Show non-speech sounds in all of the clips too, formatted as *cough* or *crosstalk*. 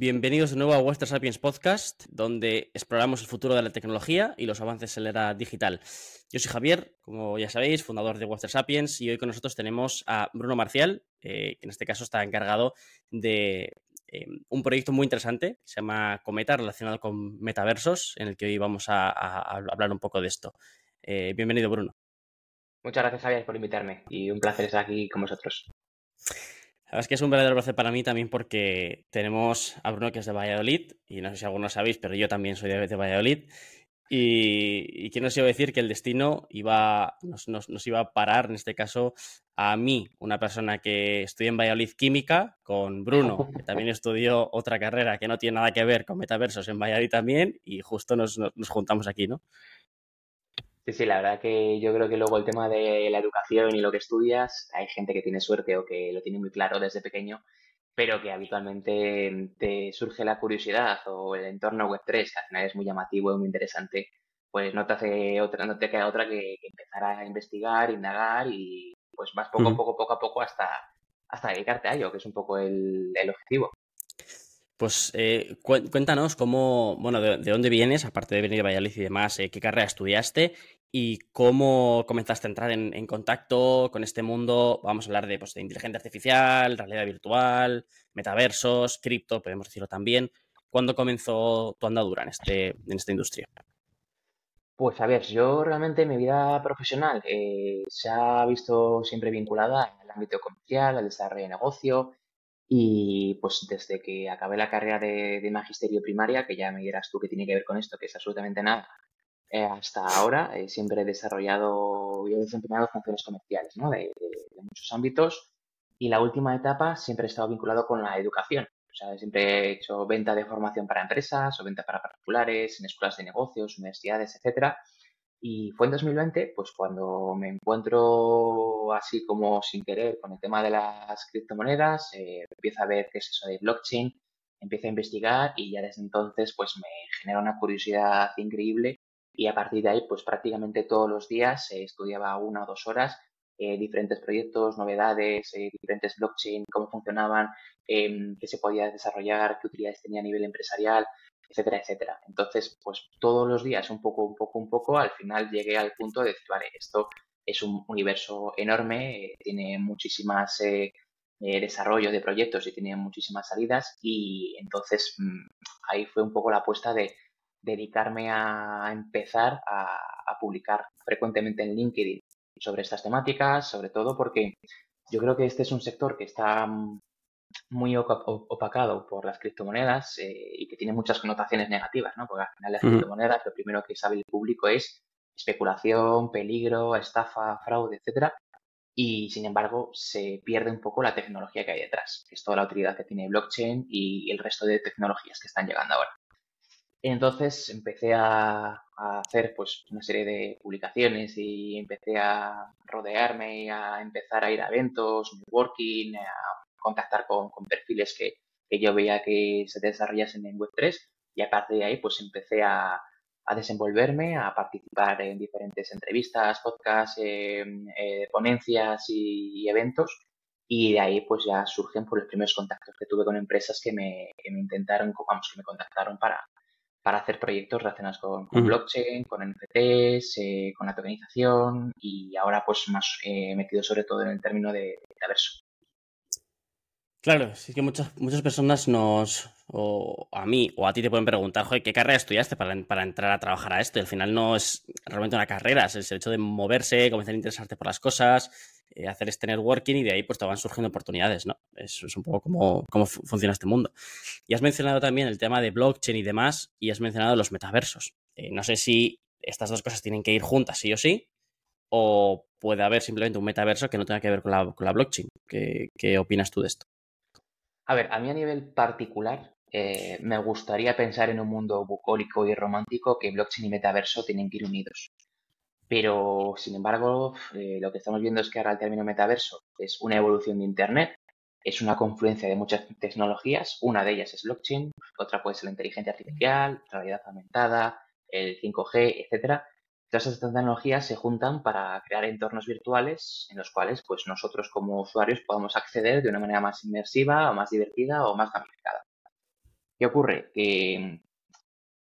Bienvenidos de nuevo a Western Sapiens Podcast, donde exploramos el futuro de la tecnología y los avances en la era digital. Yo soy Javier, como ya sabéis, fundador de Western Sapiens, y hoy con nosotros tenemos a Bruno Marcial, eh, que en este caso está encargado de eh, un proyecto muy interesante que se llama Cometa, relacionado con metaversos, en el que hoy vamos a, hablar un poco de esto. Eh, bienvenido, Bruno. Muchas gracias, Javier, por invitarme y un placer estar aquí con vosotros. Es que es un verdadero placer para mí también porque tenemos a Bruno que es de Valladolid y no sé si algunos sabéis, pero yo también soy de, Valladolid. Y, y quién nos iba a decir que el destino iba, nos, nos, iba a parar, en este caso, a mí, una persona que estudia en Valladolid Química, con Bruno, que también estudió otra carrera que no tiene nada que ver con metaversos en Valladolid también, y justo nos, nos juntamos aquí, ¿no? Sí, sí, la verdad que yo creo que luego el tema de la educación y lo que estudias, hay gente que tiene suerte o que lo tiene muy claro desde pequeño, pero que habitualmente te surge la curiosidad o el entorno Web3, que al final es muy llamativo y muy interesante, pues no te hace otra, no te queda otra que, empezar a investigar, indagar y pues vas poco a poco, poco a poco hasta, hasta dedicarte a ello, que es un poco el, objetivo. Pues eh, cuéntanos cómo, bueno, de, dónde vienes, aparte de venir de Valladolid y demás, eh, qué carrera estudiaste y cómo comenzaste a entrar en, contacto con este mundo. Vamos a hablar de, pues, de inteligencia artificial, realidad virtual, metaversos, cripto, podemos decirlo también. ¿Cuándo comenzó tu andadura en, este, en esta industria? Pues a ver, yo realmente mi vida profesional eh, se ha visto siempre vinculada el ámbito comercial, al desarrollo de negocio y pues desde que acabé la carrera de, de magisterio primaria, que ya me dirás tú que tiene que ver con esto, que es absolutamente nada, eh, hasta ahora eh, siempre he desarrollado y he desempeñado funciones comerciales ¿no? de, muchos ámbitos y la última etapa siempre he estado vinculado con la educación. O sea, siempre he hecho venta de formación para empresas o venta para particulares, en escuelas de negocios, universidades, etcétera. Y fue en 2020, pues cuando me encuentro así como sin querer con el tema de las criptomonedas, eh, empiezo a ver qué es eso de blockchain, empiezo a investigar y ya desde entonces pues me genera una curiosidad increíble y a partir de ahí, pues prácticamente todos los días se estudiaba una o dos horas eh, diferentes proyectos, novedades, eh, diferentes blockchain, cómo funcionaban, em, qué se podía desarrollar, qué utilidades tenía a nivel empresarial, etcétera, etcétera. Entonces, pues todos los días, un poco, un poco, un poco, al final llegué al punto de decir, vale, esto es un universo enorme, eh, tiene muchísimas desarrollos de proyectos y tiene muchísimas salidas y entonces mm, ahí fue un poco la apuesta de dedicarme a empezar a, publicar frecuentemente en LinkedIn sobre estas temáticas, sobre todo porque yo creo que este es un sector que está muy opacado por las criptomonedas eh, y que tiene muchas connotaciones negativas, ¿no? Porque al final las criptomonedas lo primero que sabe el público es especulación, peligro, estafa, fraude, etcétera. Y sin embargo, se pierde un poco la tecnología que hay detrás, que es toda la utilidad que tiene blockchain y el resto de tecnologías que están llegando ahora. Entonces empecé a, hacer pues una serie de publicaciones y empecé a rodearme y a empezar a ir a eventos, networking, a contactar con, perfiles que, yo veía que se desarrollasen en Web3 y a partir de ahí pues empecé a, desenvolverme, a participar en diferentes entrevistas, podcasts, em, eh, ponencias y, eventos. Y de ahí pues ya surgen por pues, los primeros contactos que tuve con empresas que me, que me intentaron, vamos, que me contactaron para, para hacer proyectos relacionados con, blockchain, con NFTs, eh, con la tokenización y ahora pues más eh, metido sobre todo en el término de metaverso. Claro, sí que muchas, muchas personas nos, o a mí o a ti te pueden preguntar, joder, ¿qué carrera estudiaste para, para entrar a trabajar a esto? Y al final no es realmente una carrera, es el hecho de moverse, comenzar a interesarte por las cosas, eh, hacer este networking y de ahí pues te van surgiendo oportunidades, ¿no? Eso es un poco cómo, funciona este mundo. Y has mencionado también el tema de blockchain y demás y has mencionado los metaversos. Eh, no sé si estas dos cosas tienen que ir juntas, sí o sí, o puede haber simplemente un metaverso que no tenga que ver con la, blockchain. ¿Qué, ¿Qué opinas tú de esto? A ver, a mí a nivel particular eh, me gustaría pensar en un mundo bucólico y romántico que blockchain y metaverso tienen que ir unidos. Pero, sin embargo, eh, lo que estamos viendo es que ahora el término metaverso es una evolución de Internet, es una confluencia de muchas tecnologías, una de ellas es blockchain, otra puede ser la inteligencia artificial, realidad aumentada, el 5G, etcétera. Todas estas tecnologías se juntan para crear entornos virtuales en los cuales pues, nosotros como usuarios podamos acceder de una manera más inmersiva o más divertida o más gamificada. ¿Qué ocurre? Que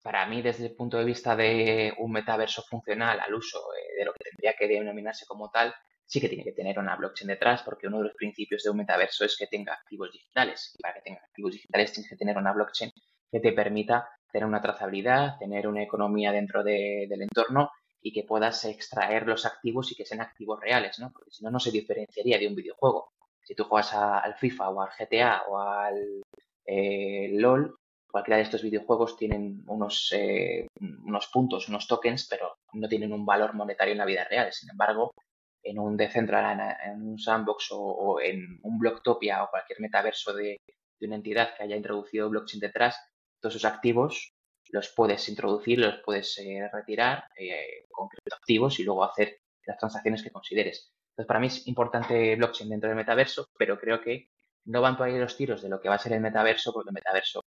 para mí, desde el punto de vista de un metaverso funcional al uso eh, de lo que tendría que denominarse como tal, sí que tiene que tener una blockchain detrás, porque uno de los principios de un metaverso es que tenga activos digitales. Y para que tenga activos digitales tienes que tener una blockchain que te permita tener una trazabilidad, tener una economía dentro del entorno y que puedas extraer los activos y que sean activos reales, ¿no? Porque si no, no se diferenciaría de un videojuego. Si tú juegas al FIFA o al GTA o al eh, LOL, cualquiera de estos videojuegos tienen unos, eh, unos puntos, unos tokens, pero no tienen un valor monetario en la vida real. Sin embargo, en un Decentraland, en un Sandbox o, en un Blocktopia o cualquier metaverso de, una entidad que haya introducido blockchain detrás, todos esos activos los puedes introducir, los puedes eh, retirar eh, con criptoactivos y luego hacer las transacciones que consideres. Entonces, para mí es importante blockchain dentro del metaverso, pero creo que no van por ahí los tiros de lo que va a ser el metaverso, porque el metaverso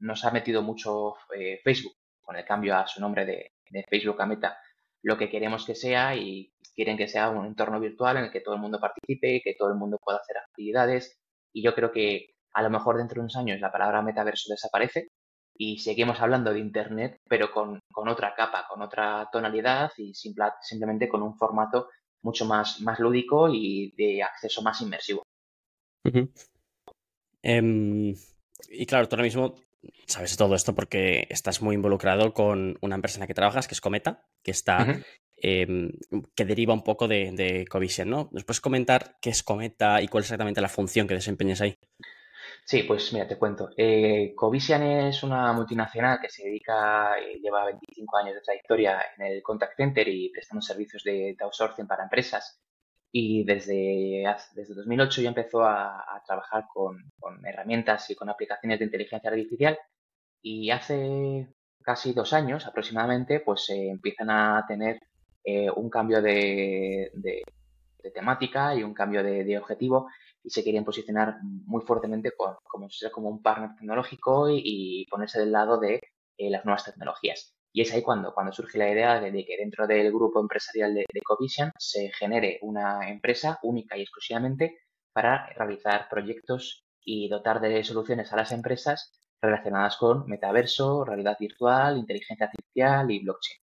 nos ha metido mucho eh, Facebook con el cambio a su nombre de, Facebook a Meta, lo que queremos que sea y quieren que sea un entorno virtual en el que todo el mundo participe, que todo el mundo pueda hacer actividades. Y yo creo que a lo mejor dentro de unos años la palabra metaverso desaparece y seguimos hablando de Internet, pero con, otra capa, con otra tonalidad y simplemente con un formato mucho más, más lúdico y de acceso más inmersivo. Em, y claro, tú ahora mismo sabes todo esto porque estás muy involucrado con una empresa en la que trabajas, que es Cometa, que está. Em, que deriva un poco de, de Covision, ¿no? ¿Nos puedes comentar qué es Cometa y cuál es exactamente la función que desempeñas ahí? Sí, pues mira, te cuento. Eh, Covisian es una multinacional que se dedica, eh, lleva 25 años de trayectoria en el contact center y prestando servicios de outsourcing para empresas y desde, desde 2008 ya empezó a, trabajar con, herramientas y con aplicaciones de inteligencia artificial y hace casi dos años aproximadamente pues se empiezan a tener eh, un cambio de, temática y un cambio de, objetivo y se quieren posicionar muy fuertemente como, como un partner tecnológico y, ponerse del lado de eh, las nuevas tecnologías. Y es ahí cuando, cuando surge la idea de, que dentro del grupo empresarial de, de Covision se genere una empresa única y exclusivamente para realizar proyectos y dotar de soluciones a las empresas relacionadas con metaverso, realidad virtual, inteligencia artificial y blockchain.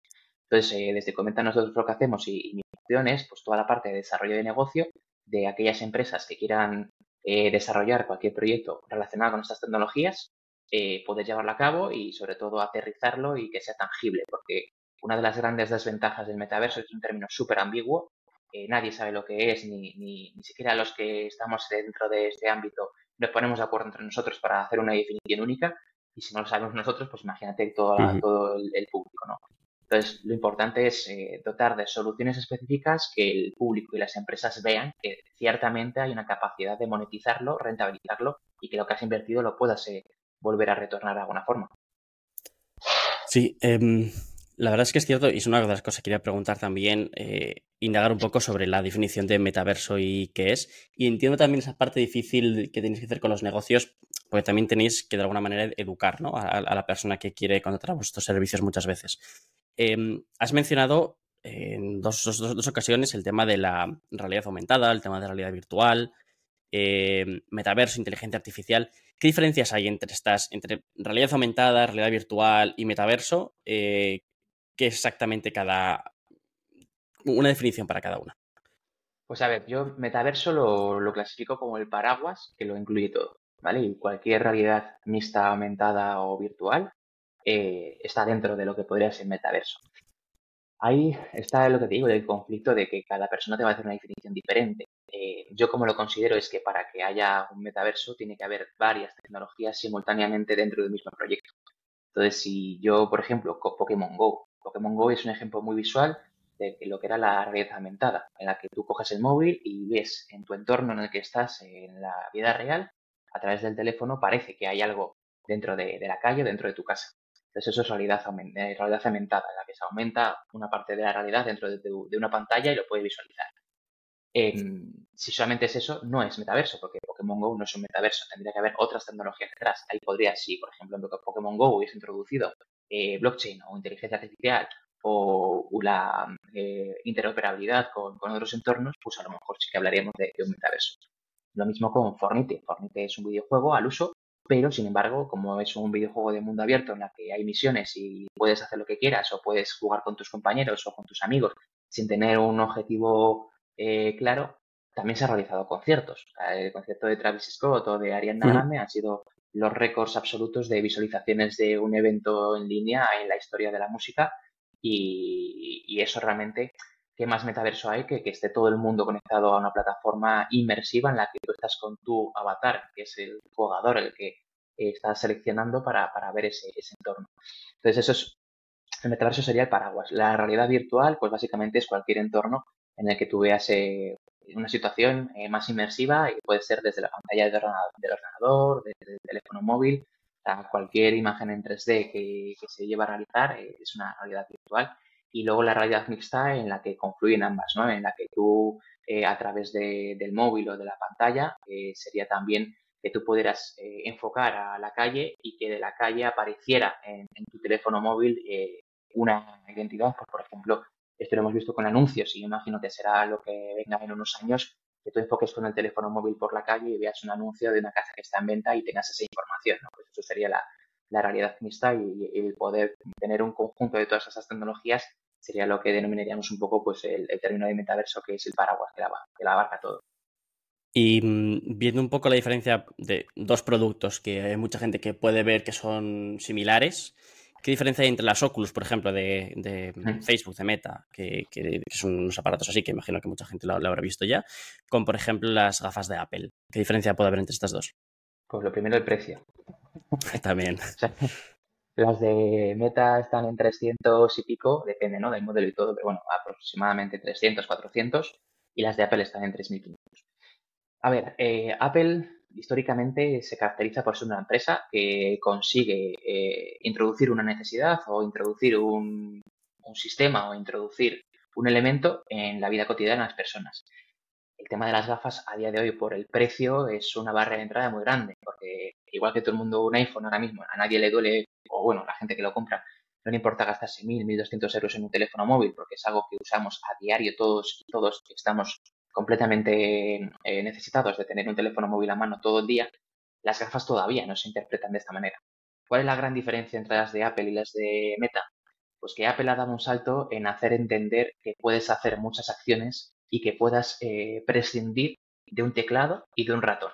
Entonces, eh, desde Comenta nosotros lo que hacemos y, mi función es pues, toda la parte de desarrollo de negocio de aquellas empresas que quieran eh, desarrollar cualquier proyecto relacionado con estas tecnologías eh, poder llevarlo a cabo y sobre todo aterrizarlo y que sea tangible, porque una de las grandes desventajas del metaverso es un término súper ambiguo, nadie sabe lo que es, ni, ni, ni, siquiera los que estamos dentro de este ámbito nos ponemos de acuerdo entre nosotros para hacer una definición única, y si no lo sabemos nosotros, pues imagínate todo, todo el, público, ¿no? Entonces, lo importante es eh, dotar de soluciones específicas que el público y las empresas vean que ciertamente hay una capacidad de monetizarlo, rentabilizarlo y que lo que has invertido lo puedas eh, volver a retornar de alguna forma. Sí, em, la verdad es que es cierto y es una de las cosas que quería preguntar también, eh, indagar un poco sobre la definición de metaverso y qué es. Y entiendo también esa parte difícil que tenéis que hacer con los negocios, porque también tenéis que de alguna manera educar a, la persona que quiere contratar vuestros servicios muchas veces. Em, has mencionado en dos, dos, ocasiones el tema de la realidad aumentada, el tema de la realidad virtual, em, metaverso, inteligencia artificial. ¿Qué diferencias hay entre estas, entre realidad aumentada, realidad virtual y metaverso? Eh, ¿Qué es exactamente cada. una definición para cada una? Pues a ver, yo metaverso lo, clasifico como el paraguas que lo incluye todo, ¿vale? Y cualquier realidad mixta, aumentada o virtual eh, está dentro de lo que podría ser metaverso. Ahí está lo que te digo del conflicto de que cada persona te va a hacer una definición diferente. Eh, yo como lo considero es que para que haya un metaverso tiene que haber varias tecnologías simultáneamente dentro del mismo proyecto. Entonces, si yo, por ejemplo, Pokémon Go, Pokémon Go es un ejemplo muy visual de lo que era la realidad aumentada, en la que tú coges el móvil y ves en tu entorno en el que estás en la vida real, a través del teléfono parece que hay algo dentro de, la calle, dentro de tu casa. Entonces eso es realidad, eh, realidad aumentada, en la que se aumenta una parte de la realidad dentro de, una pantalla y lo puedes visualizar si solamente es eso, no es metaverso, porque Pokémon Go no es un metaverso, tendría que haber otras tecnologías detrás. Ahí podría, si por ejemplo en Pokémon Go hubiese introducido eh, blockchain o inteligencia artificial o la eh, interoperabilidad con, otros entornos, pues a lo mejor sí que hablaríamos de, un metaverso. Lo mismo con Fornite. Fornite es un videojuego al uso pero sin embargo, como es un videojuego de mundo abierto en la que hay misiones y puedes hacer lo que quieras o puedes jugar con tus compañeros o con tus amigos sin tener un objetivo eh, claro, también se han realizado conciertos. El concierto de Travis Scott o de Ariana Grande han sido los récords absolutos de visualizaciones de un evento en línea en la historia de la música y, eso realmente, ¿qué más metaverso hay que esté todo el mundo conectado a una plataforma inmersiva en la que tú estás con tu avatar, que es el jugador el que estás seleccionando para, ver ese, ese entorno? Entonces eso es, el metaverso sería el paraguas. La realidad virtual, pues básicamente es cualquier entorno en el que tú veas eh, una situación eh, más inmersiva y puede ser desde la pantalla del ordenador, desde el teléfono móvil, a cualquier imagen en 3D que, se lleva a realizar eh, es una realidad virtual. Y luego la realidad mixta en la que confluyen ambas, ¿no? En la que tú a través del móvil o de la pantalla sería también que tú pudieras enfocar a la calle y que de la calle apareciera en, tu teléfono móvil una identidad, pues, por ejemplo, esto lo hemos visto con anuncios y imagino que será lo que venga en unos años, que tú enfoques con el teléfono móvil por la calle y veas un anuncio de una casa que está en venta y tengas esa información. Pues eso sería la, realidad mixta y, el poder tener un conjunto de todas esas tecnologías sería lo que denominaríamos un poco pues el, término de metaverso que es el paraguas que la, que la abarca todo. Y mm, viendo un poco la diferencia de dos productos que hay mucha gente que puede ver que son similares, ¿Qué diferencia hay entre las Oculus, por ejemplo, de, Facebook, de Meta, que, son unos aparatos así, que imagino que mucha gente lo, habrá visto ya, con, por ejemplo, las gafas de Apple? ¿Qué diferencia puede haber entre estas dos? Pues lo primero, el precio. *laughs* También. *laughs* las de Meta están en 300 y pico, depende ¿no? del modelo y todo, pero bueno, aproximadamente 300, 400, y las de Apple están en 3.500. A ver, eh, Apple históricamente se caracteriza por ser una empresa que consigue eh, introducir una necesidad o introducir un, sistema o introducir un elemento en la vida cotidiana de las personas. El tema de las gafas a día de hoy por el precio es una barrera de entrada muy grande, porque igual que todo el mundo un iPhone ahora mismo, a nadie le duele, o bueno, la gente que lo compra, no le importa gastarse 1.000, 1.200 euros en un teléfono móvil, porque es algo que usamos a diario todos y todos estamos completamente eh, necesitados de tener un teléfono móvil a mano todo el día, las gafas todavía no se interpretan de esta manera. ¿Cuál es la gran diferencia entre las de Apple y las de Meta? Pues que Apple ha dado un salto en hacer entender que puedes hacer muchas acciones y que puedas eh, prescindir de un teclado y de un ratón,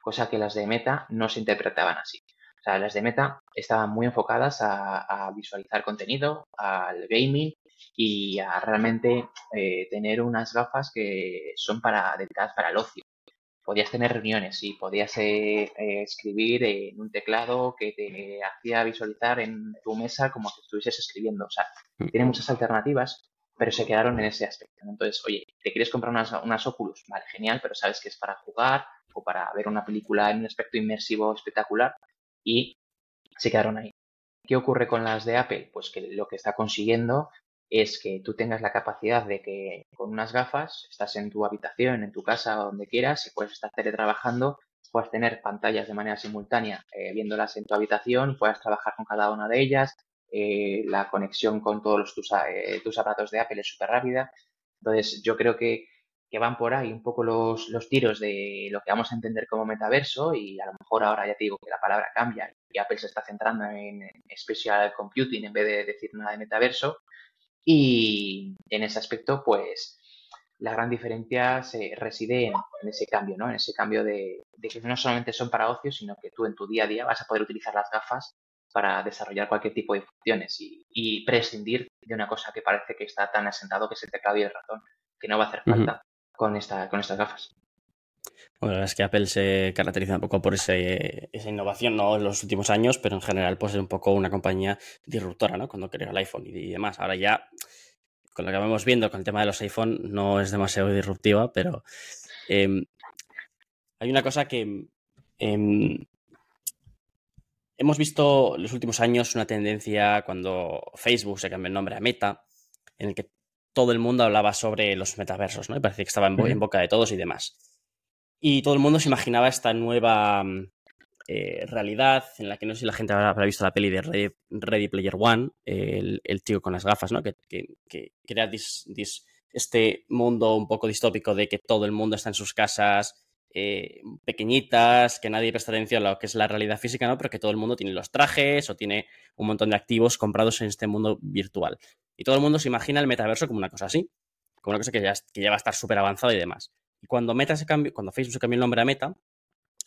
cosa que las de Meta no se interpretaban así. O sea, las de Meta estaban muy enfocadas a visualizar contenido, al gaming y a realmente eh, tener unas gafas que son para dedicadas para el ocio. Podías tener reuniones y podías eh, eh, escribir en un teclado que te hacía visualizar en tu mesa como que estuvieses escribiendo. O sea, mm. tiene muchas alternativas, pero se quedaron en ese aspecto. Entonces, oye, ¿te quieres comprar unas, unas Oculus? Vale, genial, pero sabes que es para jugar o para ver una película en un aspecto inmersivo espectacular y se quedaron ahí. ¿Qué ocurre con las de Apple? Pues que lo que está consiguiendo es que tú tengas la capacidad de que con unas gafas estás en tu habitación, en tu casa o donde quieras y puedes estar teletrabajando, puedes tener pantallas de manera simultánea eh, viéndolas en tu habitación, puedes trabajar con cada una de ellas, eh, la conexión con todos tus, eh, tus aparatos de Apple es súper rápida. Entonces yo creo que, van por ahí un poco los, los tiros de lo que vamos a entender como metaverso y a lo mejor ahora ya te digo que la palabra cambia y Apple se está centrando en, en special computing en vez de decir nada de metaverso y en ese aspecto, pues la gran diferencia se reside en, ese cambio, ¿no? En ese cambio de, que no solamente son para ocio, sino que tú en tu día a día vas a poder utilizar las gafas para desarrollar cualquier tipo de funciones y, prescindir de una cosa que parece que está tan asentado que es el teclado y el ratón, que no va a hacer falta con, esta, con estas gafas. Bueno, la verdad es que Apple se caracteriza un poco por ese, esa innovación, no en los últimos años, pero en general, pues es un poco una compañía disruptora, ¿no? Cuando creó el iPhone y, demás. Ahora ya, con lo que vamos viendo con el tema de los iPhone, no es demasiado disruptiva, pero em, hay una cosa que em, hemos visto en los últimos años una tendencia cuando Facebook se cambió el nombre a Meta, en el que todo el mundo hablaba sobre los metaversos, ¿no? Y parecía que estaba en boca de todos y demás. Y todo el mundo se imaginaba esta nueva mm, eh, realidad en la que no sé si la gente habrá, visto la peli de Ready, Player One, el, tío con las gafas, ¿no? Que, crea este mundo un poco distópico de que todo el mundo está en sus casas eh, pequeñitas, que nadie presta atención a lo que es la realidad física, ¿no? Pero que todo el mundo tiene los trajes o tiene un montón de activos comprados en este mundo virtual. Y todo el mundo se imagina el metaverso como una cosa así, como una cosa que ya, que ya va a estar súper avanzada y demás. Y cuando Meta se cambió, cuando Facebook se cambió el nombre a Meta,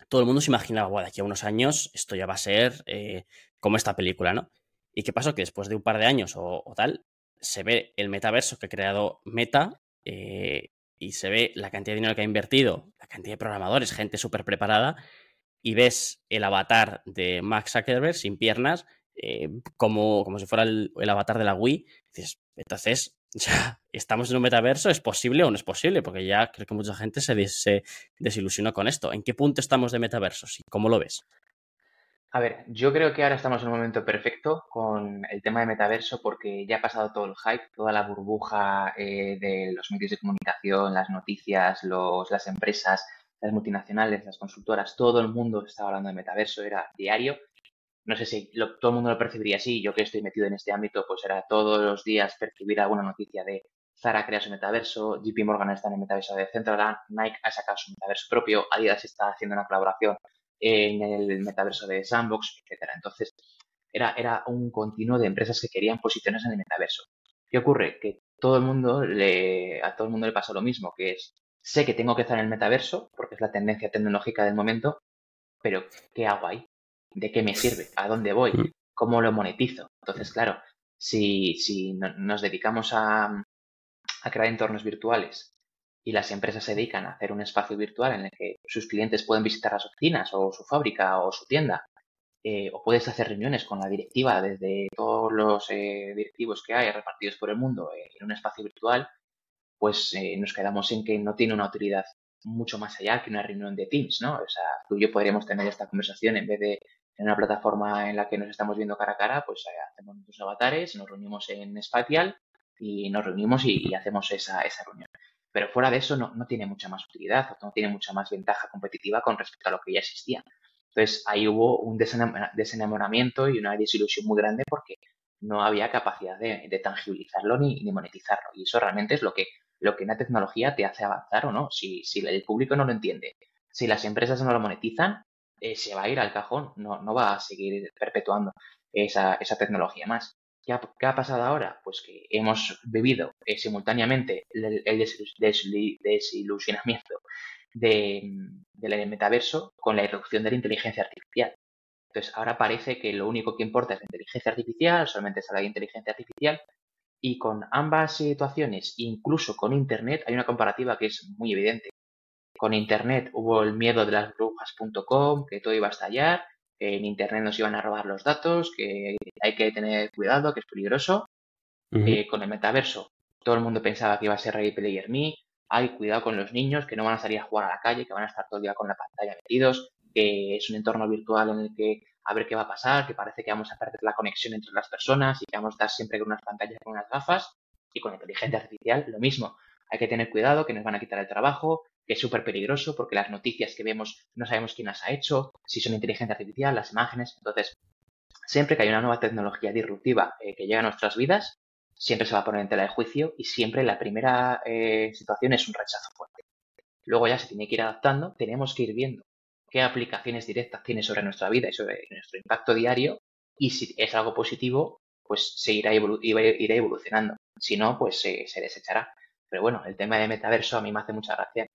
todo el mundo se imaginaba, bueno, de aquí a unos años esto ya va a ser eh, como esta película, ¿no? ¿Y qué pasó? Que después de un par de años o, tal, se ve el metaverso que ha creado Meta eh, y se ve la cantidad de dinero que ha invertido, la cantidad de programadores, gente súper preparada, y ves el avatar de Max Zuckerberg sin piernas, eh, como, como si fuera el, avatar de la Wii. Dices, entonces, *laughs* ya estamos en un metaverso, ¿es posible o no es posible? Porque ya creo que mucha gente se, se desilusionó con esto. ¿En qué punto estamos de metaversos y cómo lo ves? A ver, yo creo que ahora estamos en un momento perfecto con el tema de metaverso porque ya ha pasado todo el hype, toda la burbuja eh, de los medios de comunicación, las noticias, los, las empresas, las multinacionales, las consultoras, todo el mundo estaba hablando de metaverso, era diario. No sé si todo el mundo lo percibiría así, yo que estoy metido en este ámbito, pues era todos los días percibir alguna noticia de Zara crea su metaverso, JP Morgan está en el metaverso de Central, Nike ha sacado su metaverso propio, Adidas está haciendo una colaboración en el metaverso de Sandbox, etcétera. Entonces, era, era un continuo de empresas que querían posiciones en el metaverso. ¿Qué ocurre? Que todo el mundo le, a todo el mundo le pasa lo mismo, que es, sé que tengo que estar en el metaverso, porque es la tendencia tecnológica del momento, pero ¿qué hago ahí? ¿De qué me sirve? ¿A dónde voy? Mm. ¿Cómo lo monetizo? Entonces, claro, si, si nos dedicamos a, a crear entornos virtuales y las empresas se dedican a hacer un espacio virtual en el que sus clientes pueden visitar las oficinas o su fábrica o su tienda, eh, o puedes hacer reuniones con la directiva desde todos los eh, directivos que hay repartidos por el mundo eh, en un espacio virtual, pues nos quedamos en que no tiene una autoridad mucho más allá que una reunión de Teams, ¿no? O sea, tú y yo podríamos tener esta conversación en vez de en una plataforma en la que nos estamos viendo cara a cara, pues hacemos nuestros avatares, nos reunimos en Spatial y nos reunimos y, y hacemos esa, esa reunión. Pero fuera de eso no, tiene mucha más utilidad o no tiene mucha más ventaja competitiva con respecto a lo que ya existía. Entonces ahí hubo un desenamoramiento y una desilusión muy grande porque no había capacidad de, tangibilizarlo ni, monetizarlo. Y eso realmente es lo que, lo que una tecnología te hace avanzar o no. Si, si el público no lo entiende, si las empresas no lo monetizan, eh, se va a ir al cajón, no, no va a seguir perpetuando esa, esa tecnología más. ¿Qué ha, pasado ahora? Pues que hemos vivido eh, simultáneamente el, desilusionamiento del metaverso con la irrupción de la inteligencia artificial. Entonces, ahora parece que lo único que importa es la inteligencia artificial, solamente es la inteligencia artificial, y con ambas situaciones, incluso con Internet, hay una comparativa que es muy evidente. Con Internet hubo el miedo de las brujas.com, que todo iba a estallar, en Internet nos iban a robar los datos, que hay que tener cuidado, que es peligroso. Eh, con el metaverso, todo el mundo pensaba que iba a ser Ready Player Me. Hay cuidado con los niños, que no van a salir a jugar a la calle, que van a estar todo el día con la pantalla metidos, que es un entorno virtual en el que a ver qué va a pasar, que parece que vamos a perder la conexión entre las personas y que vamos a estar siempre con unas pantallas con unas gafas. Y con inteligencia artificial, lo mismo. Hay que tener cuidado, que nos van a quitar el trabajo, que es súper peligroso porque las noticias que vemos no sabemos quién las ha hecho, si son inteligencia artificial, las imágenes. Entonces, siempre que hay una nueva tecnología disruptiva eh, que llega a nuestras vidas, siempre se va a poner en tela de juicio y siempre la primera eh, situación es un rechazo fuerte. Luego ya se tiene que ir adaptando, tenemos que ir viendo qué aplicaciones directas tiene sobre nuestra vida y sobre nuestro impacto diario y si es algo positivo, pues se irá, evolucionando. Si no, pues se desechará. Pero bueno, el tema de metaverso a mí me hace mucha gracia.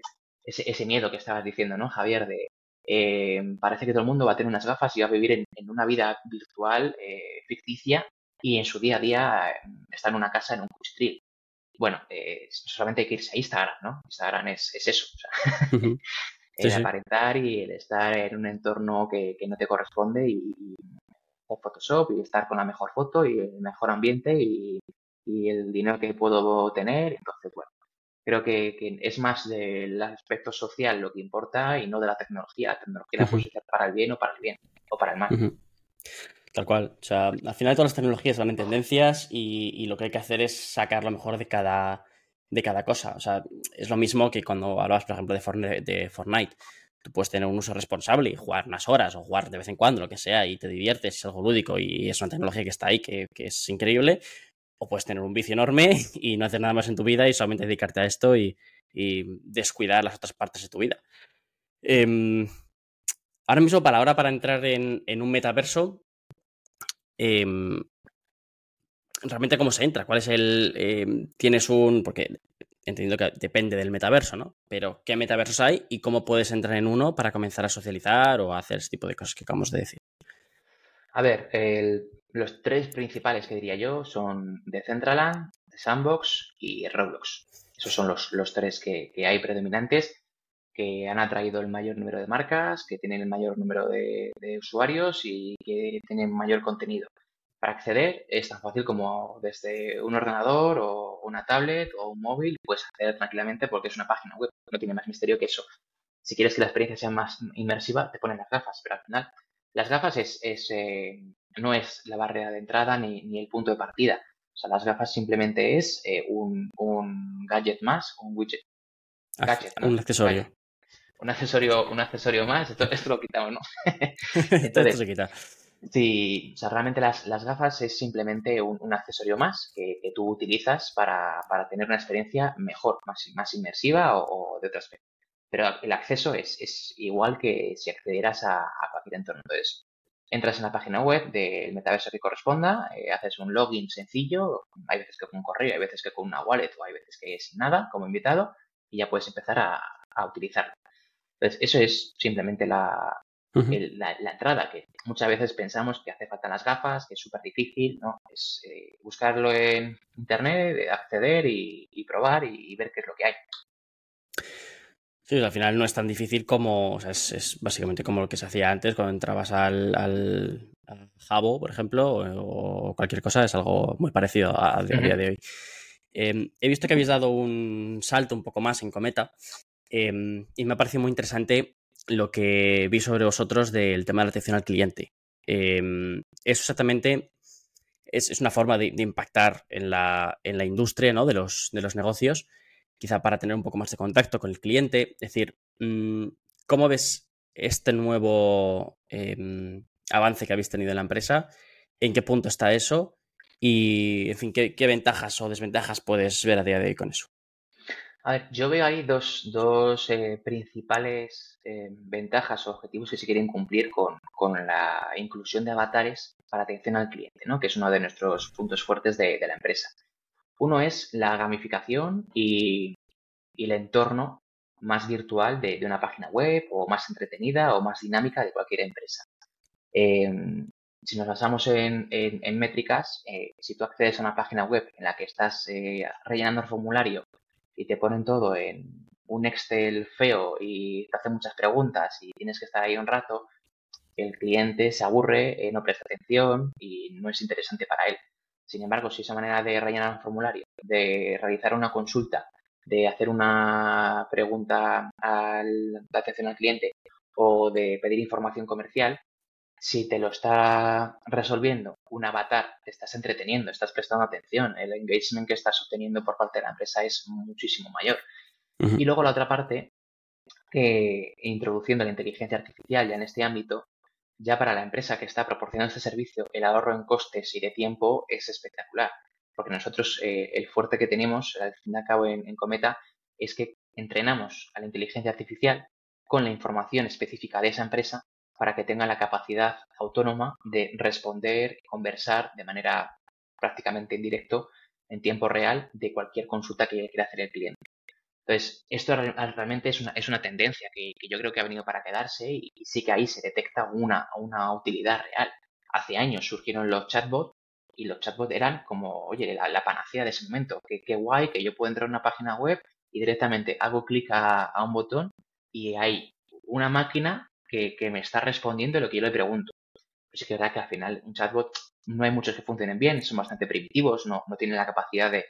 Ese, miedo que estabas diciendo, ¿no, Javier? De eh, parece que todo el mundo va a tener unas gafas y va a vivir en, una vida virtual eh, ficticia y en su día a día eh, está en una casa en un cuchitril. Bueno, solamente hay que irse a Instagram, ¿no? Instagram es, eso. *laughs* el aparentar y el estar en un entorno que, no te corresponde y, y, Photoshop y estar con la mejor foto y el mejor ambiente y, y el dinero que puedo tener. Entonces, bueno, creo que, es más del aspecto social lo que importa y no de la tecnología. La tecnología la puedes usar para el bien o para el bien o para el mal. Tal cual. O sea, al final todas las tecnologías van en tendencias y, lo que hay que hacer es sacar lo mejor de cada, de cada cosa. O sea, es lo mismo que cuando hablabas, por ejemplo, de Fortnite, de Fortnite. Tú puedes tener un uso responsable y jugar unas horas o jugar de vez en cuando, lo que sea, y te diviertes, es algo lúdico y es una tecnología que está ahí, que, que es increíble o puedes tener un vicio enorme *laughs* y no hacer nada más en tu vida y solamente dedicarte a esto y, descuidar las otras partes de tu vida. Em, ahora mismo, para ahora, para entrar en, un metaverso, em, realmente cómo se entra, cuál es el... Em, tienes un... porque entendiendo que depende del metaverso, ¿no? Pero qué metaversos hay y cómo puedes entrar en uno para comenzar a socializar o hacer ese tipo de cosas que acabamos de decir. A ver, los tres principales que diría yo son Decentraland, Sandbox y Roblox. Esos son los, tres que, hay predominantes que han atraído el mayor número de marcas, que tienen el mayor número de usuarios y que tienen mayor contenido para acceder es tan fácil como desde un ordenador o una tablet o un móvil puedes acceder tranquilamente porque es una página web. No tiene más misterio que eso. Si quieres que la experiencia sea más inmersiva, te ponen las gafas, pero al final las gafas es, eh, no es la barrera de entrada ni, el punto de partida. O sea, las gafas simplemente es eh, un, gadget más, un widget. Gadget, Un accesorio. Un accesorio, un accesorio más. Esto, esto lo quitamos, ¿no? *laughs* *laughs* esto se quita. Sí, o sea, realmente las, gafas es simplemente un, accesorio más que, tú utilizas para, tener una experiencia mejor, más, más inmersiva o, de aspecto. Pero el acceso es, igual que si accedieras a, cualquier entorno. Entonces, entras en la página web del metaverso que corresponda, eh, haces un login sencillo, hay veces que con un correo, hay veces que con una wallet o hay veces que sin nada como invitado y ya puedes empezar a, a utilizarlo. Entonces, eso es simplemente la, la, entrada, que muchas veces pensamos que hace falta las gafas, que es súper difícil, ¿no? Es eh, buscarlo en internet, acceder y, probar y, ver qué es lo que hay. Sí, al final no es tan difícil como, o sea, es, básicamente como lo que se hacía antes cuando entrabas al, al, Jabo, por ejemplo, o, cualquier cosa, es algo muy parecido a, día de hoy. Em, he visto que habéis dado un salto un poco más en Cometa em, y me ha parecido muy interesante lo que vi sobre vosotros del tema de la atención al cliente. Em, eso exactamente es, una forma de, impactar en la, en la industria ¿no? de, los, de los negocios, quizá para tener un poco más de contacto con el cliente. Es decir, mm, ¿cómo ves este nuevo em, avance que habéis tenido en la empresa? ¿En qué punto está eso? Y, en fin, ¿qué, ventajas o desventajas puedes ver a día de hoy con eso? A ver, yo veo ahí dos, dos eh, principales eh, ventajas o objetivos que se quieren cumplir con, la inclusión de avatares para atención al cliente, ¿no? que es uno de nuestros puntos fuertes de, la empresa. Uno es la gamificación y, el entorno más virtual de, una página web o más entretenida o más dinámica de cualquier empresa. Em, si nos basamos en, métricas, eh, si tú accedes a una página web en la que estás rellenando el formulario y te ponen todo en un Excel feo y te hacen muchas preguntas y tienes que estar ahí un rato, el cliente se aburre, eh, no presta atención y no es interesante para él. Sin embargo, si esa manera de rellenar un formulario, de realizar una consulta, de hacer una pregunta al, de atención al cliente o de pedir información comercial, si te lo está resolviendo un avatar, te estás entreteniendo, estás prestando atención, el engagement que estás obteniendo por parte de la empresa es muchísimo mayor. Y luego la otra parte, que introduciendo la inteligencia artificial ya en este ámbito, ya para la empresa que está proporcionando este servicio, el ahorro en costes y de tiempo es espectacular. Porque nosotros eh, el fuerte que tenemos, al fin y al cabo en Cometa, es que entrenamos a la inteligencia artificial con la información específica de esa empresa para que tenga la capacidad autónoma de responder, conversar de manera prácticamente en directo, en tiempo real, de cualquier consulta que quiera hacer el cliente. Entonces, esto realmente es una, es una tendencia que, yo creo que ha venido para quedarse y, sí que ahí se detecta una, una utilidad real. Hace años surgieron los chatbots y los chatbots eran como, oye, la, panacea de ese momento. Qué, qué, guay que yo puedo entrar a una página web y directamente hago clic a, a un botón y hay una máquina que, me está respondiendo lo que yo le pregunto. Pues es que es verdad que al final un chatbot no hay muchos que funcionen bien, son bastante primitivos, no, no tienen la capacidad de,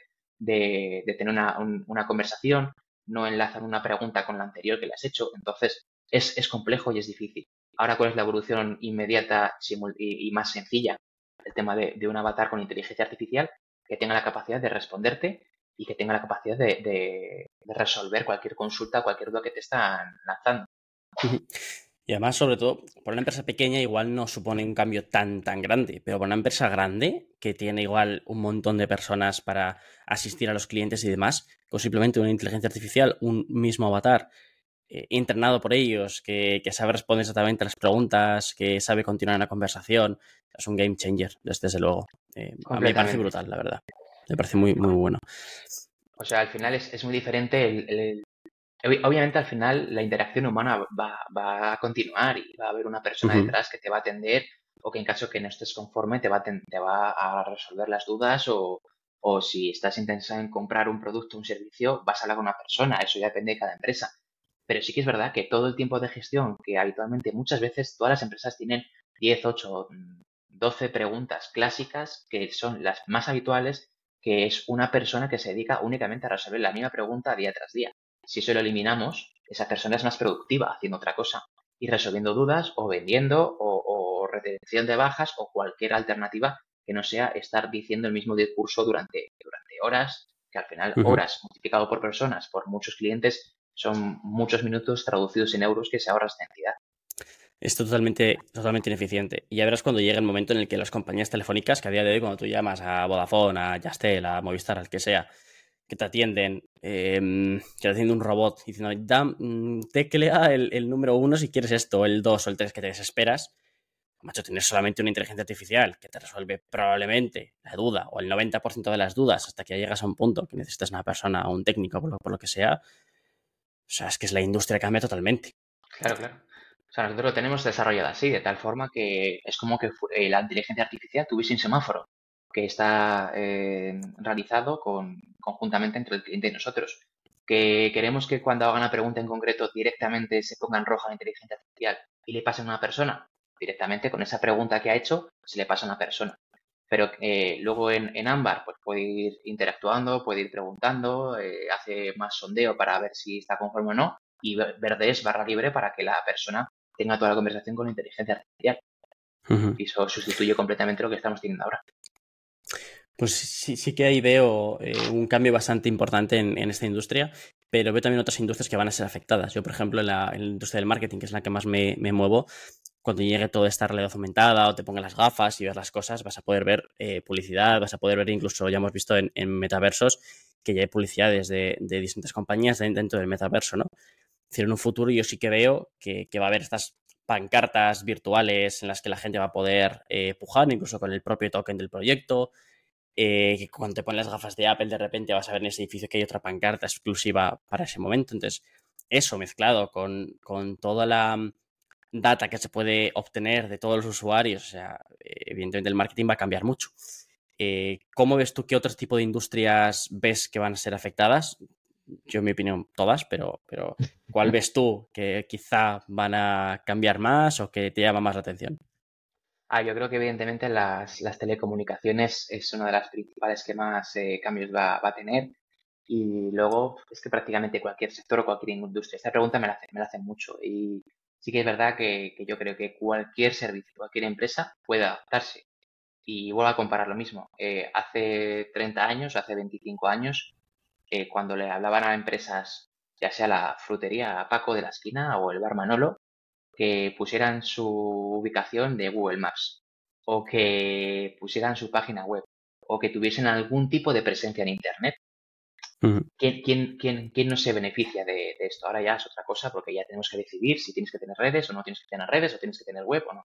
tener una, conversación, no enlazan una pregunta con la anterior que le has hecho. Entonces, es, complejo y es difícil. Ahora, ¿cuál es la evolución inmediata y, más sencilla? El tema de, un avatar con inteligencia artificial que tenga la capacidad de responderte y que tenga la capacidad de, de resolver cualquier consulta, cualquier duda que te están lanzando. *laughs* Y además, sobre todo, por una empresa pequeña igual no supone un cambio tan, tan grande, pero por una empresa grande que tiene igual un montón de personas para asistir a los clientes y demás, con simplemente una inteligencia artificial, un mismo avatar, eh, entrenado por ellos, que, sabe responder exactamente las preguntas, que sabe continuar en la conversación. Es un game changer, desde, luego. Eh, a mí me parece brutal, la verdad. Me parece muy, muy bueno. O sea, al final es, muy diferente el, Obviamente al final la interacción humana va, a continuar y va a haber una persona detrás que te va a atender o que en caso que no estés conforme te va a, te va a resolver las dudas o, o si estás interesado en comprar un producto o un servicio, vas a hablar con una persona, eso ya depende de cada empresa. Pero sí que es verdad que todo el tiempo de gestión, que habitualmente muchas veces todas las empresas tienen 10, 8, 12 preguntas clásicas que son las más habituales, que es una persona que se dedica únicamente a resolver la misma pregunta día tras día. Si eso lo eliminamos, esa persona es más productiva haciendo otra cosa y resolviendo dudas o vendiendo o, o retención de bajas o cualquier alternativa que no sea estar diciendo el mismo discurso durante, durante horas, que al final horas multiplicado por personas, por muchos clientes, son muchos minutos traducidos en euros que se ahorra esta entidad. Es totalmente, totalmente ineficiente. Y ya verás cuando llegue el momento en el que las compañías telefónicas, que a día de hoy cuando tú llamas a Vodafone, a Yastel, a Movistar, al que sea, que te atienden, em, que te atiende un robot diciendo, mm, teclea el, el número uno si quieres esto, el dos o el tres que te desesperas, macho, tienes solamente una inteligencia artificial que te resuelve probablemente la duda o el 90% de las dudas hasta que llegas a un punto que necesitas una persona o un técnico por lo, que sea. O sea, es que es la industria cambia totalmente. Claro, claro. O sea, nosotros lo tenemos desarrollado así, de tal forma que es como que eh, la inteligencia artificial tuviese un semáforo que está eh, realizado con, conjuntamente entre el cliente y nosotros. Que queremos que cuando hagan una pregunta en concreto directamente se ponga en roja la inteligencia artificial y le pasen a una persona, directamente con esa pregunta que ha hecho se le pasa a una persona. Pero eh, luego en, en, ámbar pues puede ir interactuando, puede ir preguntando, eh, hace más sondeo para ver si está conforme o no y verde es barra libre para que la persona tenga toda la conversación con la inteligencia artificial. Y eso sustituye completamente lo que estamos teniendo ahora. Pues sí, sí que ahí veo eh, un cambio bastante importante en, esta industria, pero veo también otras industrias que van a ser afectadas. Yo, por ejemplo, en la, industria del marketing, que es la que más me, me muevo, cuando llegue toda esta realidad aumentada o te pongan las gafas y ver las cosas, vas a poder ver eh, publicidad, vas a poder ver incluso, ya hemos visto en, metaversos, que ya hay publicidades de, distintas compañías dentro del metaverso, ¿no? Es en un futuro yo sí que veo que, va a haber estas pancartas virtuales en las que la gente va a poder eh, pujar, incluso con el propio token del proyecto, eh, que cuando te pones las gafas de Apple de repente vas a ver en ese edificio que hay otra pancarta exclusiva para ese momento. Entonces, eso mezclado con, con toda la data que se puede obtener de todos los usuarios, o sea, evidentemente el marketing va a cambiar mucho. Eh, ¿Cómo ves tú qué otro tipo de industrias ves que van a ser afectadas? Yo, en mi opinión, todas, pero, pero ¿cuál *laughs* ves tú que quizá van a cambiar más o que te llama más la atención? Ah, yo creo que evidentemente las, telecomunicaciones es una de las principales que más eh, cambios va, a tener. Y luego es que prácticamente cualquier sector o cualquier industria. Esta pregunta me la, me la hacen mucho. Y sí que es verdad que, yo creo que cualquier servicio, cualquier empresa puede adaptarse. Y vuelvo a comparar lo mismo. Eh, hace 30 años, hace 25 años, eh, cuando le hablaban a empresas, ya sea la frutería Paco de la esquina o el bar Manolo, que pusieran su ubicación de Google Maps o que pusieran su página web o que tuviesen algún tipo de presencia en Internet, ¿Quién, quién, no se beneficia de, esto? Ahora ya es otra cosa porque ya tenemos que decidir si tienes que tener redes o no tienes que tener redes o tienes que tener web o no.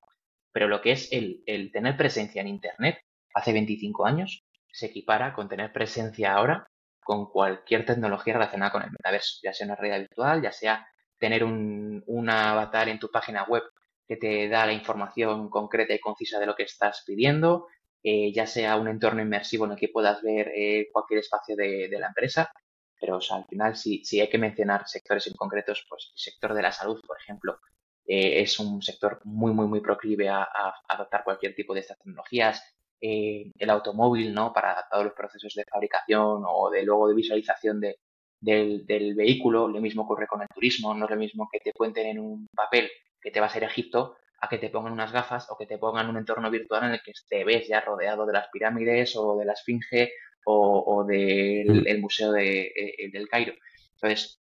Pero lo que es el, tener presencia en Internet hace 25 años se equipara con tener presencia ahora con cualquier tecnología relacionada con el metaverso, ya sea una realidad virtual, ya sea tener un, un avatar en tu página web que te da la información concreta y concisa de lo que estás pidiendo, eh, ya sea un entorno inmersivo en el que puedas ver eh, cualquier espacio de, la empresa, pero al final si, hay que mencionar sectores en concretos, pues el sector de la salud, por ejemplo, eh, es un sector muy, muy, muy proclive a, adoptar cualquier tipo de estas tecnologías. el automóvil, ¿no? Para todos los procesos de fabricación o de luego de visualización de, del, del, vehículo. Lo mismo ocurre con el turismo. No es lo mismo que te cuenten en un papel que te vas a ir a Egipto a que te pongan unas gafas o que te pongan un entorno virtual en el que te ves ya rodeado de las pirámides o de la Esfinge o, del mm. Museo de, eh, del Cairo. Entonces,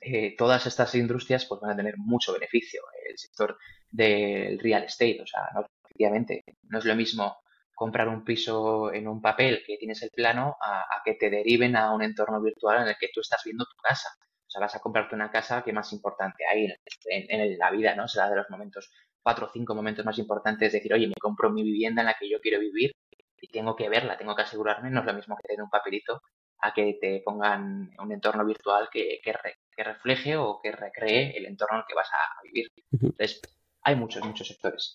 eh, todas estas industrias pues, van a tener mucho beneficio. El sector del real estate, o sea, no, efectivamente, no es lo mismo comprar un piso en un papel que tienes el plano a, a, que te deriven a un entorno virtual en el que tú estás viendo tu casa. O sea, vas a comprarte una casa que más importante hay en, la vida, ¿no? Será de los momentos, cuatro o cinco momentos más importantes, decir, oye, me compro mi vivienda en la que yo quiero vivir y tengo que verla, tengo que asegurarme, no es lo mismo que tener un papelito a que te pongan un entorno virtual que, que, refleje o que recree el entorno en el que vas a vivir. Entonces, hay muchos, muchos sectores.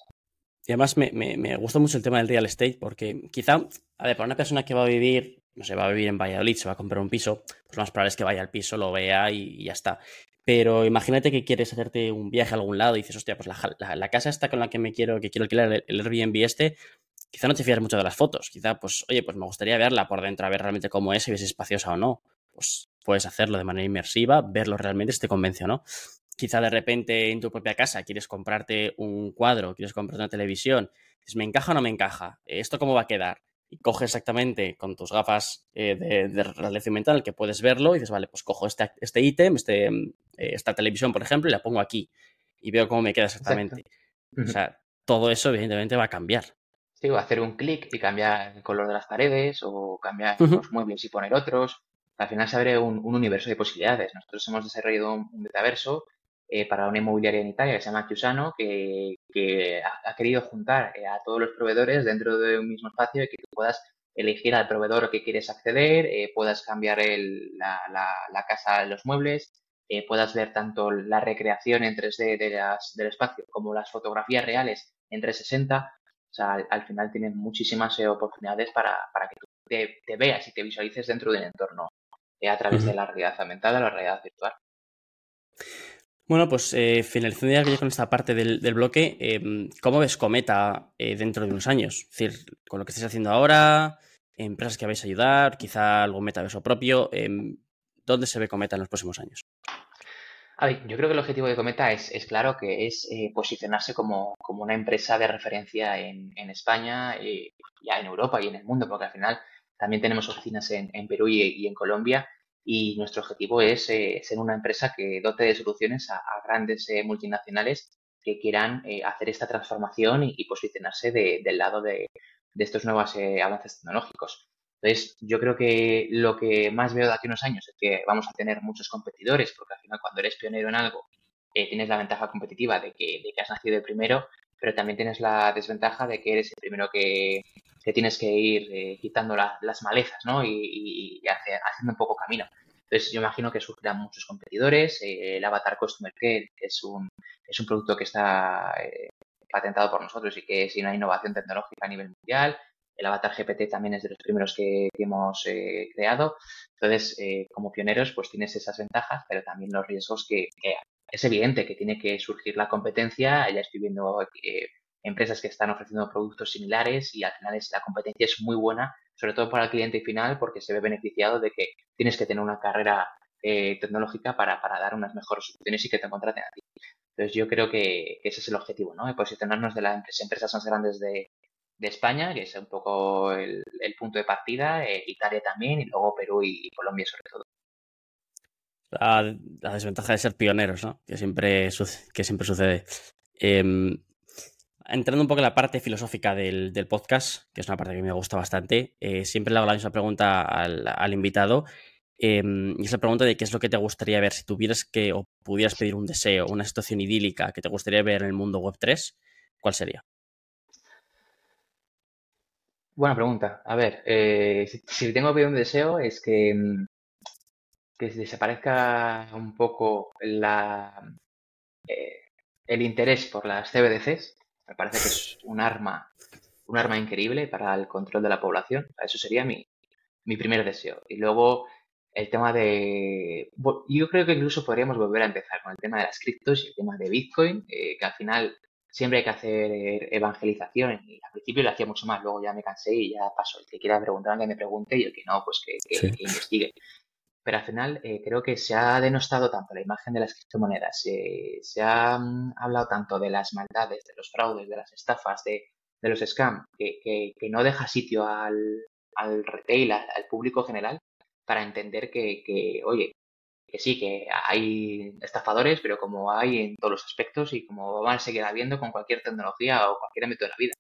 Y además me, me, me, gusta mucho el tema del real estate porque quizá, a ver, para una persona que va a vivir, no sé, va a vivir en Valladolid, se va a comprar un piso, pues lo más probable es que vaya al piso, lo vea y, ya está. Pero imagínate que quieres hacerte un viaje a algún lado y dices, hostia, pues la, la, casa esta con la que me quiero, que quiero alquilar el, el Airbnb este, quizá no te fías mucho de las fotos, quizá, pues, oye, pues me gustaría verla por dentro, a ver realmente cómo es, si es espaciosa o no. Pues puedes hacerlo de manera inmersiva, verlo realmente si te convence o no. Quizá de repente en tu propia casa quieres comprarte un cuadro, quieres comprarte una televisión, dices, ¿me encaja o no me encaja? ¿Esto cómo va a quedar? Y coges exactamente con tus gafas eh, de, de, realidad mental que puedes verlo y dices, vale, pues cojo este, este ítem, este, eh, esta televisión, por ejemplo, y la pongo aquí y veo cómo me queda exactamente. O sea, todo eso evidentemente va a cambiar. Sí, o hacer un clic y cambiar el color de las paredes o cambiar los muebles y poner otros. Al final se abre un, universo de posibilidades. Nosotros hemos desarrollado un, metaverso eh, para una inmobiliaria en Italia que se llama Chiusano, que, ha, querido juntar eh, a todos los proveedores dentro de un mismo espacio y que tú puedas elegir al proveedor que quieres acceder, eh, puedas cambiar la, la, casa, los muebles, puedas ver tanto la recreación en 3D de las, del espacio como las fotografías reales en 360 o sea, al, final tienes muchísimas eh, oportunidades para, que tú te, veas y te visualices dentro del entorno eh, a través de la realidad aumentada, la realidad virtual. Bueno, pues eh, finalizando ya con esta parte del, bloque, em, ¿cómo ves Cometa eh, dentro de unos años? Es decir, con lo que estáis haciendo ahora, empresas que vais a ayudar, quizá algún metaverso propio, em, ¿dónde se ve Cometa en los próximos años? A ver, yo creo que el objetivo de Cometa es, claro que es eh, posicionarse como, una empresa de referencia en, España, y ya en Europa y en el mundo, porque al final también tenemos oficinas en, Perú y, en Colombia y nuestro objetivo es eh, ser una empresa que dote de soluciones a, grandes eh, multinacionales que quieran hacer esta transformación y, posicionarse del lado de, de estos nuevos avances tecnológicos. Entonces, yo creo que lo que más veo de aquí a unos años es que vamos a tener muchos competidores, porque al final cuando eres pionero en algo, eh, tienes la ventaja competitiva de que, de que, has nacido el primero, pero también tienes la desventaja de que eres el primero que, que tienes que ir eh, quitando las malezas, ¿no? Y, y, haciendo un poco camino. Entonces, yo imagino que surgirán muchos competidores. Eh, el Avatar Customer Care es un, es un producto que está patentado por nosotros y que es una innovación tecnológica a nivel mundial el Avatar GPT también es de los primeros que, hemos eh, creado. Entonces, eh, como pioneros, pues tienes esas ventajas, pero también los riesgos que, es evidente que tiene que surgir la competencia. Ya estoy viendo eh, empresas que están ofreciendo productos similares y al final es, la competencia es muy buena, sobre todo para el cliente final, porque se ve beneficiado de que tienes que tener una carrera tecnológica para, dar unas mejores soluciones y que te contraten a ti. Entonces yo creo que, ese es el objetivo, ¿no? Posicionarnos de las empresas más grandes de, de España, que es un poco el, punto de partida, eh, Italia también, y luego Perú y, Colombia sobre todo. La, desventaja de ser pioneros, ¿no? Que siempre, que siempre sucede. Em, entrando un poco en la parte filosófica del, podcast, que es una parte que me gusta bastante, eh, siempre le hago la misma pregunta al, invitado. Em, y es la pregunta de qué es lo que te gustaría ver si tuvieras que o pudieras pedir un deseo, una situación idílica que te gustaría ver en el mundo web 3, ¿cuál sería? Buena pregunta. A ver, eh, si, tengo que pedir un deseo es que, mm, que desaparezca un poco la, eh, el interés por las CBDCs. Me parece que es un arma, un arma increíble para el control de la población. Eso sería mi, mi primer deseo. Y luego el tema de... Yo creo que incluso podríamos volver a empezar con el tema de las criptos y el tema de Bitcoin, eh, que al final siempre hay que hacer evangelización y al principio lo hacía mucho más, luego ya me cansé y ya pasó. El que quiera preguntar, que me pregunte y el que no, pues que, investigue. Pero al final eh, creo que se ha denostado tanto la imagen de las criptomonedas, eh, se ha mm, hablado tanto de las maldades, de los fraudes, de las estafas, de, los scams, que, no deja sitio al, al retail, al, al, público general, para entender que, que, oye, que sí, que hay estafadores, pero como hay en todos los aspectos y como van a seguir habiendo con cualquier tecnología o cualquier ámbito de la vida.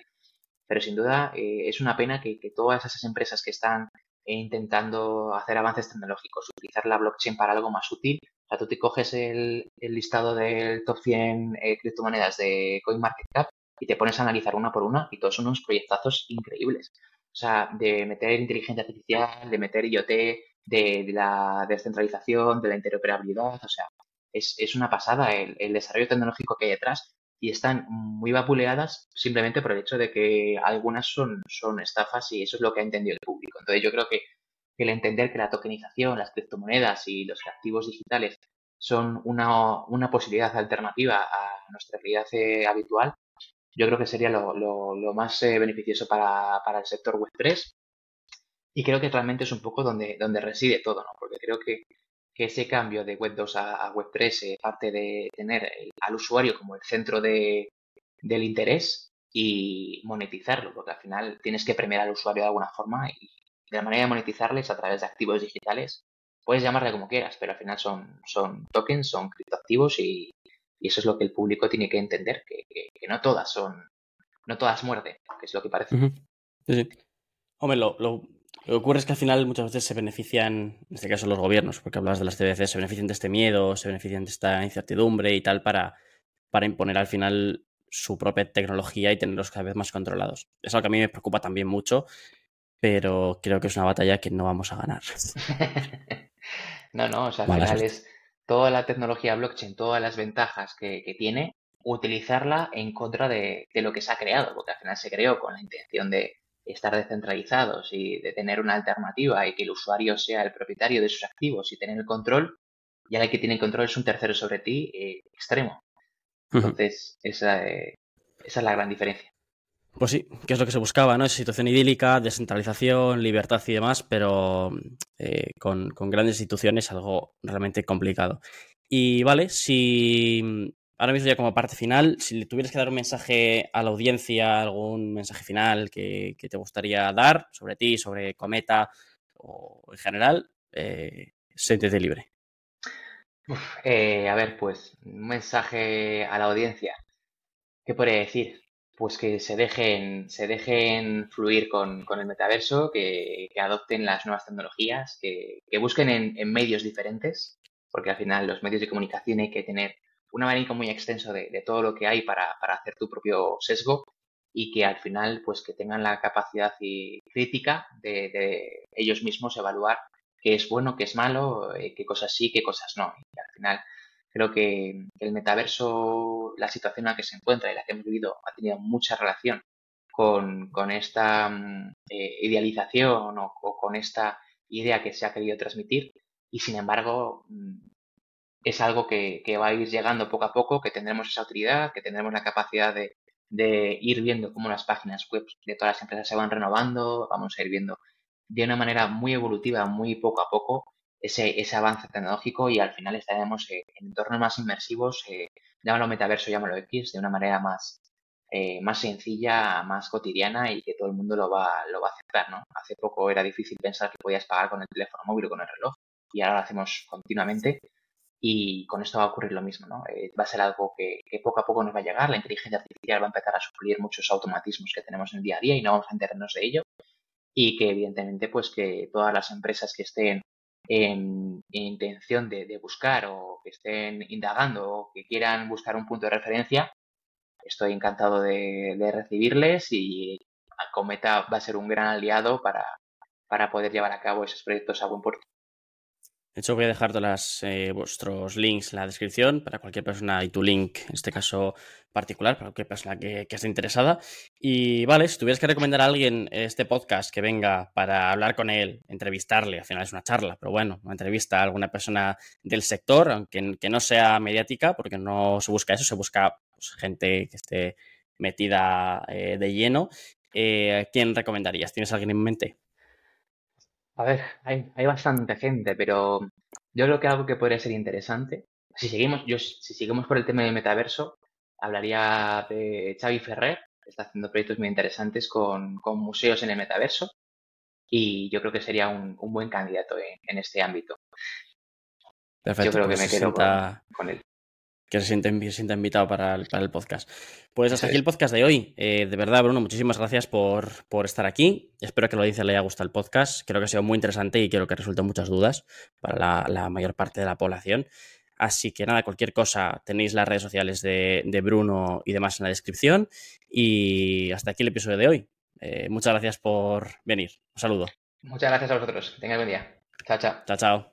Pero sin duda eh, es una pena que, todas esas empresas que están intentando hacer avances tecnológicos, utilizar la blockchain para algo más útil, sea, tú te coges el, listado del top 100 eh, criptomonedas de CoinMarketCap y te pones a analizar una por una y todos son unos proyectazos increíbles. O sea, de meter inteligencia artificial, de meter IoT, de, la descentralización, de la interoperabilidad, o sea, es, una pasada el, el, desarrollo tecnológico que hay detrás y están muy vapuleadas simplemente por el hecho de que algunas son, son estafas y eso es lo que ha entendido el público. Entonces yo creo que, el entender que la tokenización, las criptomonedas y los activos digitales son una, una posibilidad alternativa a nuestra realidad eh, habitual, yo creo que sería lo, lo, más eh, beneficioso para, para, el sector Web3 y creo que realmente es un poco donde, donde reside todo, ¿no? Porque creo que que ese cambio de Web 2 a, Web 3 eh, parte de tener al usuario como el centro de, del interés y monetizarlo, porque al final tienes que premiar al usuario de alguna forma y la manera de monetizarles a través de activos digitales. Puedes llamarle como quieras, pero al final son, son tokens, son criptoactivos y, y eso es lo que el público tiene que entender, que, que, no todas son, no todas muerden, que es lo que parece. sí, Hombre, lo que ocurre es que al final muchas veces se benefician, en este caso los gobiernos, porque hablas de las CBC, se benefician de este miedo, se benefician de esta incertidumbre y tal para, para imponer al final su propia tecnología y tenerlos cada vez más controlados. Es algo que a mí me preocupa también mucho, pero creo que es una batalla que no vamos a ganar. *laughs* no, no, o sea, al final es toda la tecnología blockchain, todas las ventajas que, tiene, utilizarla en contra de, de, lo que se ha creado, porque al final se creó con la intención de, estar descentralizados y de tener una alternativa y que el usuario sea el propietario de sus activos y tener el control, ya el que tiene el control es un tercero sobre ti eh, extremo. Entonces, esa, eh, esa es la gran diferencia. Pues sí, que es lo que se buscaba, ¿no? Esa situación idílica, descentralización, libertad y demás, pero eh, con, con, grandes instituciones algo realmente complicado. Y vale, si ahora mismo ya como parte final, si le tuvieras que dar un mensaje a la audiencia, algún mensaje final que, te gustaría dar sobre ti, sobre Cometa o en general, eh, libre. Eh, a ver, pues un mensaje a la audiencia. ¿Qué podría decir? Pues que se dejen, se dejen fluir con, el metaverso, que, adopten las nuevas tecnologías, que, busquen en, en medios diferentes, porque al final los medios de comunicación hay que tener un abanico muy extenso de, todo lo que hay para, hacer tu propio sesgo y que al final pues que tengan la capacidad y crítica de, ellos mismos evaluar qué es bueno, qué es malo, eh, qué cosas sí, qué cosas no. Y al final creo que el metaverso, la situación en la que se encuentra y la que hemos vivido ha tenido mucha relación con, esta mm, eh, idealización o, con esta idea que se ha querido transmitir y sin embargo mm, es algo que, va a ir llegando poco a poco, que tendremos esa utilidad, que tendremos la capacidad de, ir viendo cómo las páginas web de todas las empresas se van renovando, vamos a ir viendo de una manera muy evolutiva, muy poco a poco, ese, ese avance tecnológico y al final estaremos en entornos más inmersivos, eh, llámalo metaverso, llámalo X, de una manera más, eh, más sencilla, más cotidiana y que todo el mundo lo va, lo va a aceptar, ¿no? Hace poco era difícil pensar que podías pagar con el teléfono móvil o con el reloj y ahora lo hacemos continuamente y con esto va a ocurrir lo mismo, ¿no? Eh, va a ser algo que, poco a poco nos va a llegar, la inteligencia artificial va a empezar a suplir muchos automatismos que tenemos en el día a día y no vamos a enterarnos de ello. Y que evidentemente, pues que todas las empresas que estén en, intención de, buscar o que estén indagando o que quieran buscar un punto de referencia, estoy encantado de, recibirles y Cometa va a ser un gran aliado para, para poder llevar a cabo esos proyectos a buen puerto. De hecho, voy a dejar todos eh, vuestros links en la descripción para cualquier persona y tu link, en este caso particular, para cualquier persona que, esté interesada. Y vale, si tuvieras que recomendar a alguien este podcast que venga para hablar con él, entrevistarle, al final es una charla, pero bueno, una entrevista a alguna persona del sector, aunque que no sea mediática, porque no se busca eso, se busca pues, gente que esté metida eh, de lleno. Eh, ¿Quién recomendarías? ¿Tienes alguien en mente? A ver, hay, hay bastante gente, pero yo creo que algo que podría ser interesante, si seguimos, yo, si seguimos por el tema del metaverso, hablaría de Xavi Ferrer, que está haciendo proyectos muy interesantes con, con museos en el metaverso, y yo creo que sería un, un buen candidato en, en, este ámbito. Perfecto, yo creo que pues me quedo con, él que se sienta, invitado para el, para el, podcast. Pues hasta aquí el podcast de hoy. Eh, de verdad, Bruno, muchísimas gracias por, por, estar aquí. Espero que lo dice le haya gustado el podcast. Creo que ha sido muy interesante y quiero que resuelten muchas dudas para la, mayor parte de la población. Así que nada, cualquier cosa, tenéis las redes sociales de, Bruno y demás en la descripción. Y hasta aquí el episodio de hoy. Eh, muchas gracias por venir. Un saludo. Muchas gracias a vosotros. Que tengáis buen día. Chao, chao. Chao, chao.